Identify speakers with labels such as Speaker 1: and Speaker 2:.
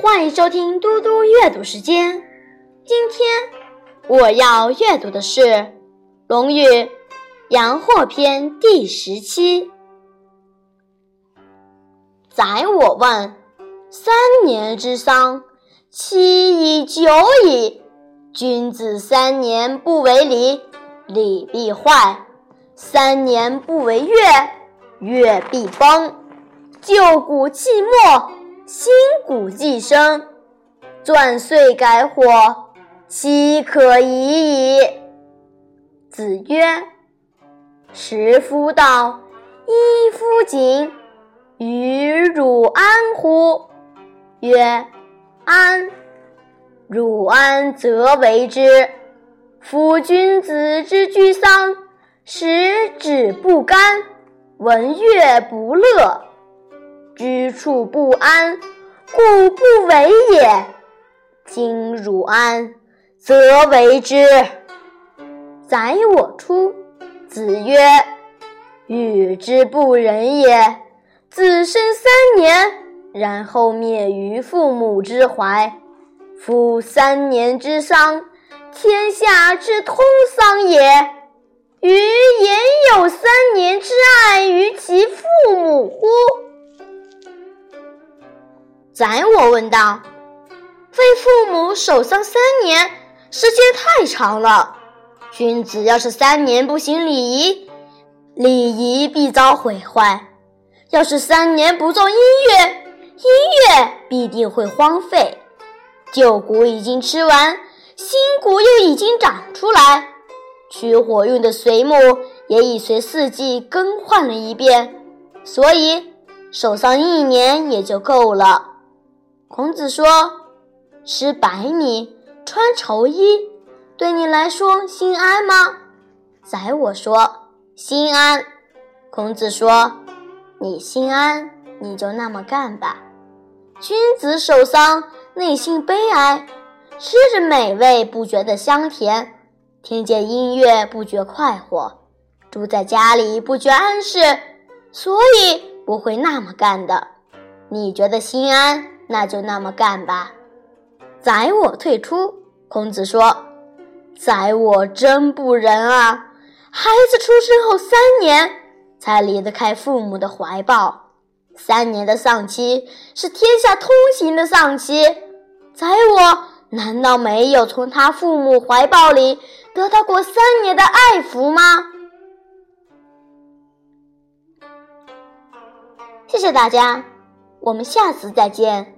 Speaker 1: 欢迎收听嘟嘟阅读时间。今天我要阅读的是《论语·阳货篇》第十七。宰我问：“三年之丧，期已久矣。君子三年不为礼，礼必坏；三年不为乐，乐必崩。旧骨弃没。”新骨既生，钻碎改火，岂可已矣？子曰：“食夫道，衣夫锦，与汝安乎？”曰：“安。”汝安则为之。夫君子之居丧，食指不甘，闻乐不乐。居处不安，故不为也。今汝安，则为之。宰我出。子曰：“与之不仁也。子生三年，然后灭于父母之怀。夫三年之丧，天下之通丧也。予言有三年之爱于其父母乎？”宰我问道：“为父母守丧三年，时间太长了。君子要是三年不行礼仪，礼仪必遭毁坏；要是三年不奏音乐，音乐必定会荒废。旧谷已经吃完，新谷又已经长出来。取火用的随木也已随四季更换了一遍，所以守丧一年也就够了。”孔子说：“吃白米，穿绸衣，对你来说心安吗？”宰我说：“心安。”孔子说：“你心安，你就那么干吧。君子守丧，内心悲哀，吃着美味不觉得香甜，听见音乐不觉快活，住在家里不觉安适，所以不会那么干的。你觉得心安？”那就那么干吧。宰我退出。孔子说：“宰我真不仁啊！孩子出生后三年才离得开父母的怀抱，三年的丧期是天下通行的丧期。宰我难道没有从他父母怀抱里得到过三年的爱抚吗？”谢谢大家，我们下次再见。